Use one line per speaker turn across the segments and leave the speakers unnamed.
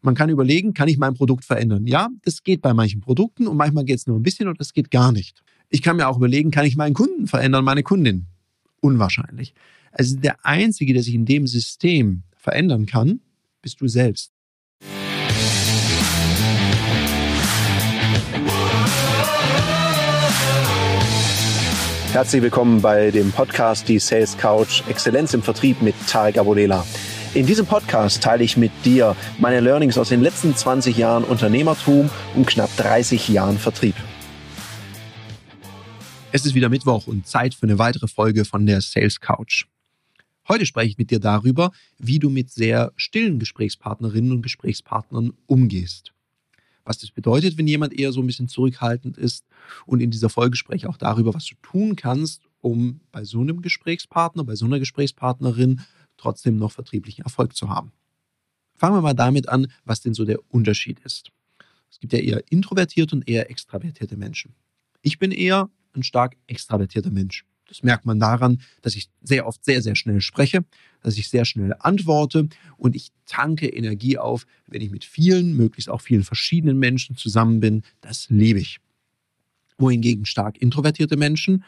Man kann überlegen, kann ich mein Produkt verändern? Ja, das geht bei manchen Produkten und manchmal geht es nur ein bisschen und das geht gar nicht. Ich kann mir auch überlegen, kann ich meinen Kunden verändern, meine Kundin? Unwahrscheinlich. Also der Einzige, der sich in dem System verändern kann, bist du selbst. Herzlich willkommen bei dem Podcast Die Sales Couch Exzellenz im Vertrieb mit Tarek Abodela. In diesem Podcast teile ich mit dir meine Learnings aus den letzten 20 Jahren Unternehmertum und knapp 30 Jahren Vertrieb. Es ist wieder Mittwoch und Zeit für eine weitere Folge von der Sales Couch. Heute spreche ich mit dir darüber, wie du mit sehr stillen Gesprächspartnerinnen und Gesprächspartnern umgehst. Was das bedeutet, wenn jemand eher so ein bisschen zurückhaltend ist. Und in dieser Folge spreche ich auch darüber, was du tun kannst, um bei so einem Gesprächspartner, bei so einer Gesprächspartnerin trotzdem noch vertrieblichen Erfolg zu haben. Fangen wir mal damit an, was denn so der Unterschied ist. Es gibt ja eher introvertierte und eher extravertierte Menschen. Ich bin eher ein stark extravertierter Mensch. Das merkt man daran, dass ich sehr oft sehr, sehr schnell spreche, dass ich sehr schnell antworte und ich tanke Energie auf, wenn ich mit vielen, möglichst auch vielen verschiedenen Menschen zusammen bin. Das liebe ich. Wohingegen stark introvertierte Menschen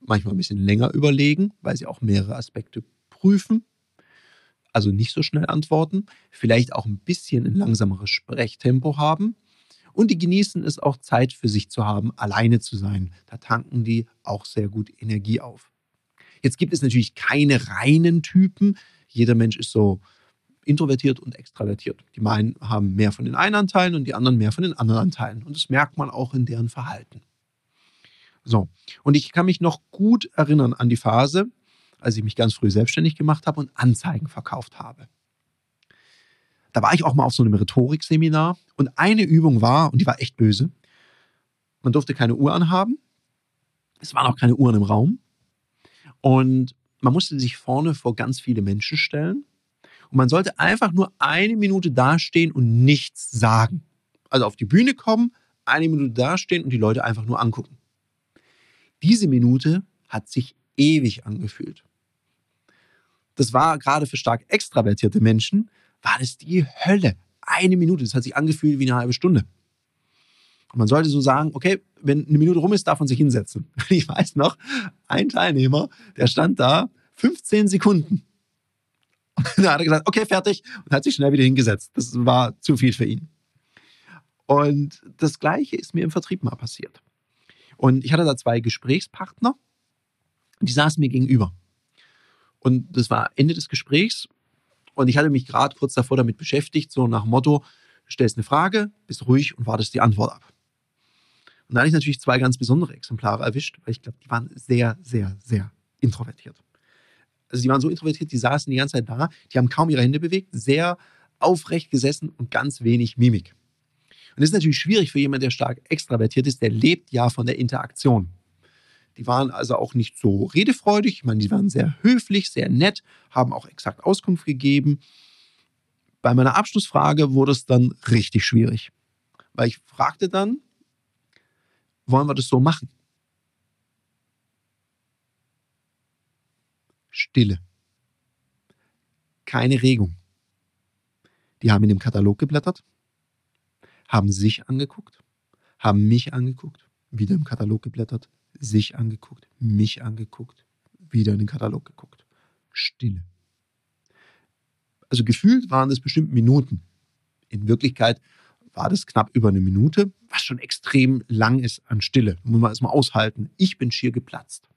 manchmal ein bisschen länger überlegen, weil sie auch mehrere Aspekte prüfen also nicht so schnell antworten, vielleicht auch ein bisschen ein langsameres Sprechtempo haben. Und die genießen es auch Zeit für sich zu haben, alleine zu sein. Da tanken die auch sehr gut Energie auf. Jetzt gibt es natürlich keine reinen Typen. Jeder Mensch ist so introvertiert und extravertiert. Die meinen haben mehr von den einen Anteilen und die anderen mehr von den anderen Anteilen. Und das merkt man auch in deren Verhalten. So, und ich kann mich noch gut erinnern an die Phase, als ich mich ganz früh selbstständig gemacht habe und Anzeigen verkauft habe. Da war ich auch mal auf so einem Rhetorikseminar und eine Übung war, und die war echt böse, man durfte keine Uhr anhaben, es waren auch keine Uhren im Raum und man musste sich vorne vor ganz viele Menschen stellen und man sollte einfach nur eine Minute dastehen und nichts sagen. Also auf die Bühne kommen, eine Minute dastehen und die Leute einfach nur angucken. Diese Minute hat sich ewig angefühlt das war gerade für stark extravertierte Menschen, war das die Hölle. Eine Minute, das hat sich angefühlt wie eine halbe Stunde. Und man sollte so sagen, okay, wenn eine Minute rum ist, darf man sich hinsetzen. Ich weiß noch, ein Teilnehmer, der stand da 15 Sekunden. Und dann hat er gesagt, okay, fertig, und hat sich schnell wieder hingesetzt. Das war zu viel für ihn. Und das Gleiche ist mir im Vertrieb mal passiert. Und ich hatte da zwei Gesprächspartner, die saßen mir gegenüber. Und das war Ende des Gesprächs. Und ich hatte mich gerade kurz davor damit beschäftigt, so nach dem Motto, stellst eine Frage, bist ruhig und wartest die Antwort ab. Und da hatte ich natürlich zwei ganz besondere Exemplare erwischt, weil ich glaube, die waren sehr, sehr, sehr introvertiert. Also die waren so introvertiert, die saßen die ganze Zeit da, die haben kaum ihre Hände bewegt, sehr aufrecht gesessen und ganz wenig Mimik. Und das ist natürlich schwierig für jemanden, der stark extravertiert ist, der lebt ja von der Interaktion. Die waren also auch nicht so redefreudig. Ich meine, die waren sehr höflich, sehr nett, haben auch exakt Auskunft gegeben. Bei meiner Abschlussfrage wurde es dann richtig schwierig, weil ich fragte dann, wollen wir das so machen? Stille. Keine Regung. Die haben in dem Katalog geblättert, haben sich angeguckt, haben mich angeguckt, wieder im Katalog geblättert, sich angeguckt, mich angeguckt, wieder in den Katalog geguckt. Stille. Also gefühlt waren es bestimmt Minuten. In Wirklichkeit war das knapp über eine Minute, was schon extrem lang ist an Stille. Muss man erstmal aushalten. Ich bin schier geplatzt.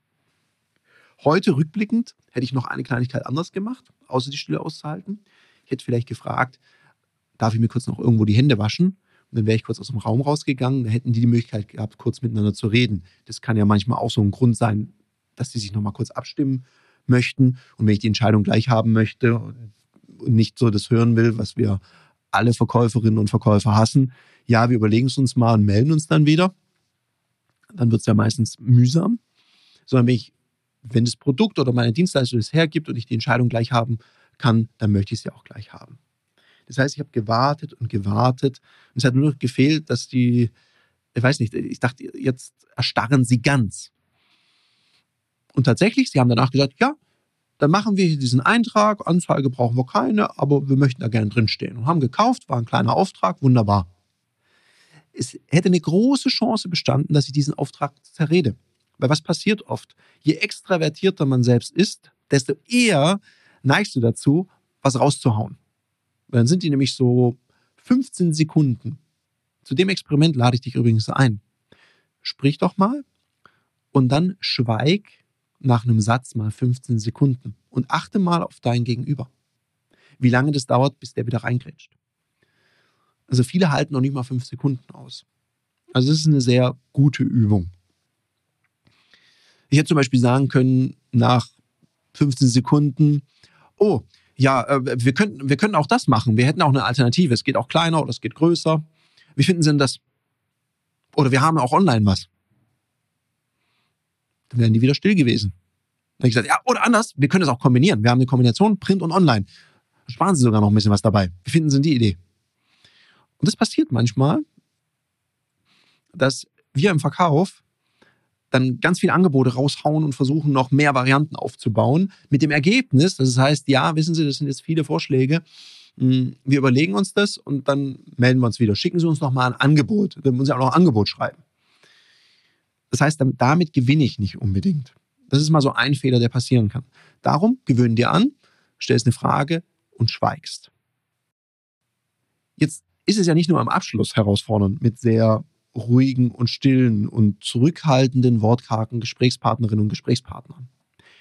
Heute rückblickend hätte ich noch eine Kleinigkeit anders gemacht, außer die Stille auszuhalten. Ich hätte vielleicht gefragt, darf ich mir kurz noch irgendwo die Hände waschen? Und dann wäre ich kurz aus dem Raum rausgegangen, da hätten die die Möglichkeit gehabt, kurz miteinander zu reden. Das kann ja manchmal auch so ein Grund sein, dass die sich nochmal kurz abstimmen möchten. Und wenn ich die Entscheidung gleich haben möchte und nicht so das hören will, was wir alle Verkäuferinnen und Verkäufer hassen, ja, wir überlegen es uns mal und melden uns dann wieder, dann wird es ja meistens mühsam. Sondern wenn ich, wenn das Produkt oder meine Dienstleistung es hergibt und ich die Entscheidung gleich haben kann, dann möchte ich sie auch gleich haben. Das heißt, ich habe gewartet und gewartet. Und es hat nur noch gefehlt, dass die, ich weiß nicht, ich dachte, jetzt erstarren sie ganz. Und tatsächlich, sie haben danach gesagt, ja, dann machen wir hier diesen Eintrag, Anzeige brauchen wir keine, aber wir möchten da gerne drinstehen. Und haben gekauft, war ein kleiner Auftrag, wunderbar. Es hätte eine große Chance bestanden, dass ich diesen Auftrag zerrede. Weil was passiert oft? Je extravertierter man selbst ist, desto eher neigst du dazu, was rauszuhauen. Dann sind die nämlich so 15 Sekunden. Zu dem Experiment lade ich dich übrigens ein. Sprich doch mal und dann schweig nach einem Satz mal 15 Sekunden und achte mal auf dein Gegenüber. Wie lange das dauert, bis der wieder reingrätscht. Also viele halten noch nicht mal fünf Sekunden aus. Also es ist eine sehr gute Übung. Ich hätte zum Beispiel sagen können, nach 15 Sekunden, oh, ja, äh, wir könnten, wir könnten auch das machen. Wir hätten auch eine Alternative. Es geht auch kleiner oder es geht größer. Wie finden Sie denn das? Oder wir haben auch online was. Dann wären die wieder still gewesen. Dann habe ich gesagt, ja, oder anders, wir können es auch kombinieren. Wir haben eine Kombination Print und Online. Sparen Sie sogar noch ein bisschen was dabei. Wie finden Sie die Idee? Und das passiert manchmal, dass wir im Verkauf dann ganz viele Angebote raushauen und versuchen, noch mehr Varianten aufzubauen. Mit dem Ergebnis, das heißt, ja, wissen Sie, das sind jetzt viele Vorschläge. Hm, wir überlegen uns das und dann melden wir uns wieder. Schicken Sie uns noch mal ein Angebot. Dann müssen Sie auch noch ein Angebot schreiben. Das heißt, damit, damit gewinne ich nicht unbedingt. Das ist mal so ein Fehler, der passieren kann. Darum gewöhn dir an, stellst eine Frage und schweigst. Jetzt ist es ja nicht nur am Abschluss herausfordernd mit sehr ruhigen und stillen und zurückhaltenden, wortkargen Gesprächspartnerinnen und Gesprächspartnern.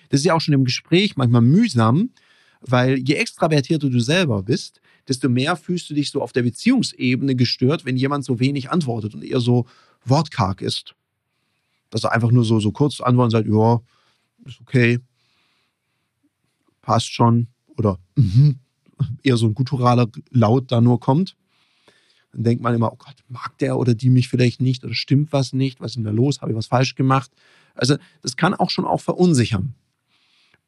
Das ist ja auch schon im Gespräch manchmal mühsam, weil je extravertierter du selber bist, desto mehr fühlst du dich so auf der Beziehungsebene gestört, wenn jemand so wenig antwortet und eher so wortkarg ist. Dass er einfach nur so, so kurz antwortet und sagt, ja, ist okay, passt schon oder mm eher so ein gutturaler Laut da nur kommt. Dann denkt man immer, oh Gott, mag der oder die mich vielleicht nicht oder stimmt was nicht, was ist denn da los, habe ich was falsch gemacht? Also das kann auch schon auch verunsichern.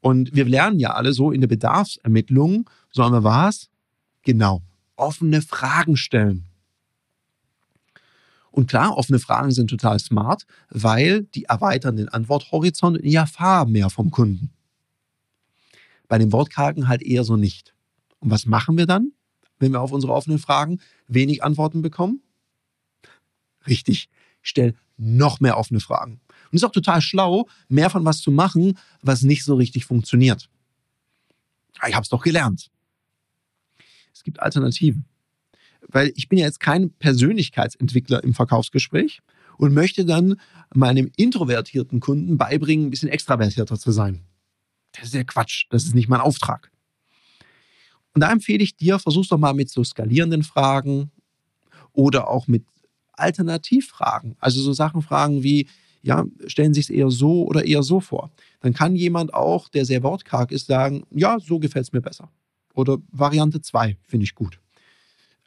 Und wir lernen ja alle so in der Bedarfsermittlung, sollen wir was? Genau, offene Fragen stellen. Und klar, offene Fragen sind total smart, weil die erweitern den Antworthorizont und ich erfahre mehr vom Kunden. Bei den Wortkargen halt eher so nicht. Und was machen wir dann? Wenn wir auf unsere offenen Fragen wenig Antworten bekommen? Richtig, ich stelle noch mehr offene Fragen. Und es ist auch total schlau, mehr von was zu machen, was nicht so richtig funktioniert. Ich habe es doch gelernt. Es gibt Alternativen. Weil ich bin ja jetzt kein Persönlichkeitsentwickler im Verkaufsgespräch und möchte dann meinem introvertierten Kunden beibringen, ein bisschen extravertierter zu sein. Das ist ja Quatsch. Das ist nicht mein Auftrag. Und da empfehle ich dir, versuch's doch mal mit so skalierenden Fragen oder auch mit Alternativfragen. Also so Sachen fragen wie, ja, stellen Sie es eher so oder eher so vor. Dann kann jemand auch, der sehr wortkarg ist, sagen, ja, so gefällt es mir besser. Oder Variante 2 finde ich gut.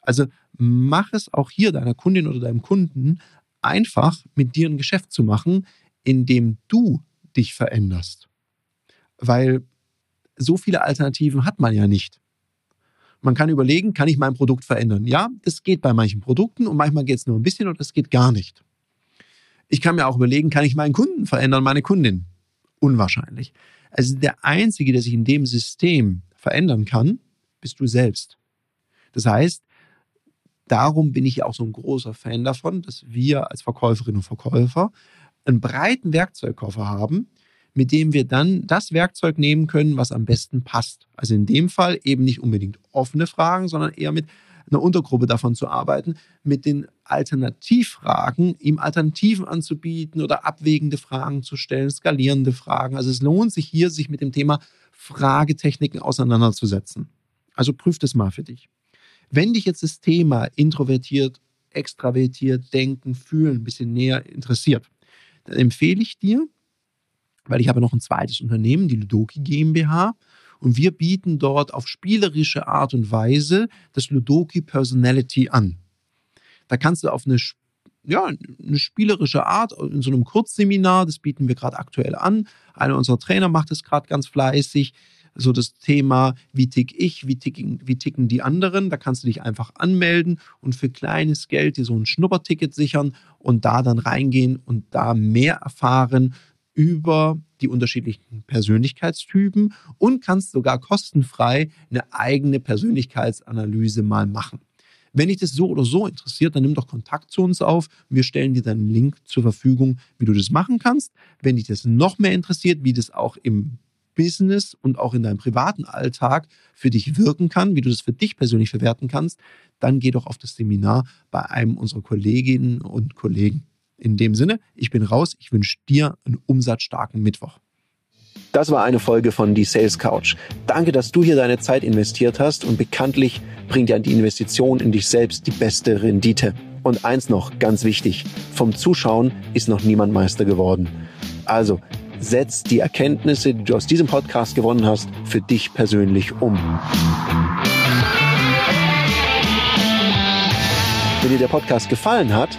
Also mach es auch hier deiner Kundin oder deinem Kunden einfach, mit dir ein Geschäft zu machen, indem du dich veränderst. Weil so viele Alternativen hat man ja nicht. Man kann überlegen, kann ich mein Produkt verändern? Ja, das geht bei manchen Produkten und manchmal geht es nur ein bisschen und das geht gar nicht. Ich kann mir auch überlegen, kann ich meinen Kunden verändern, meine Kundin? Unwahrscheinlich. Also der Einzige, der sich in dem System verändern kann, bist du selbst. Das heißt, darum bin ich auch so ein großer Fan davon, dass wir als Verkäuferinnen und Verkäufer einen breiten Werkzeugkoffer haben, mit dem wir dann das Werkzeug nehmen können, was am besten passt. Also in dem Fall eben nicht unbedingt offene Fragen, sondern eher mit einer Untergruppe davon zu arbeiten, mit den Alternativfragen, ihm Alternativen anzubieten oder abwägende Fragen zu stellen, skalierende Fragen. Also es lohnt sich hier, sich mit dem Thema Fragetechniken auseinanderzusetzen. Also prüf das mal für dich. Wenn dich jetzt das Thema introvertiert, extravertiert, denken, fühlen ein bisschen näher interessiert, dann empfehle ich dir, weil ich habe noch ein zweites Unternehmen, die Ludoki GmbH. Und wir bieten dort auf spielerische Art und Weise das Ludoki Personality an. Da kannst du auf eine, ja, eine spielerische Art in so einem Kurzseminar, das bieten wir gerade aktuell an. Einer unserer Trainer macht es gerade ganz fleißig. So das Thema, wie tick ich, wie ticken, wie ticken die anderen. Da kannst du dich einfach anmelden und für kleines Geld dir so ein Schnupperticket sichern und da dann reingehen und da mehr erfahren über die unterschiedlichen Persönlichkeitstypen und kannst sogar kostenfrei eine eigene Persönlichkeitsanalyse mal machen. Wenn dich das so oder so interessiert, dann nimm doch Kontakt zu uns auf. Wir stellen dir dann einen Link zur Verfügung, wie du das machen kannst. Wenn dich das noch mehr interessiert, wie das auch im Business und auch in deinem privaten Alltag für dich wirken kann, wie du das für dich persönlich verwerten kannst, dann geh doch auf das Seminar bei einem unserer Kolleginnen und Kollegen. In dem Sinne, ich bin raus. Ich wünsche dir einen umsatzstarken Mittwoch. Das war eine Folge von Die Sales Couch. Danke, dass du hier deine Zeit investiert hast und bekanntlich bringt ja die Investition in dich selbst die beste Rendite. Und eins noch, ganz wichtig, vom Zuschauen ist noch niemand Meister geworden. Also, setz die Erkenntnisse, die du aus diesem Podcast gewonnen hast, für dich persönlich um. Wenn dir der Podcast gefallen hat,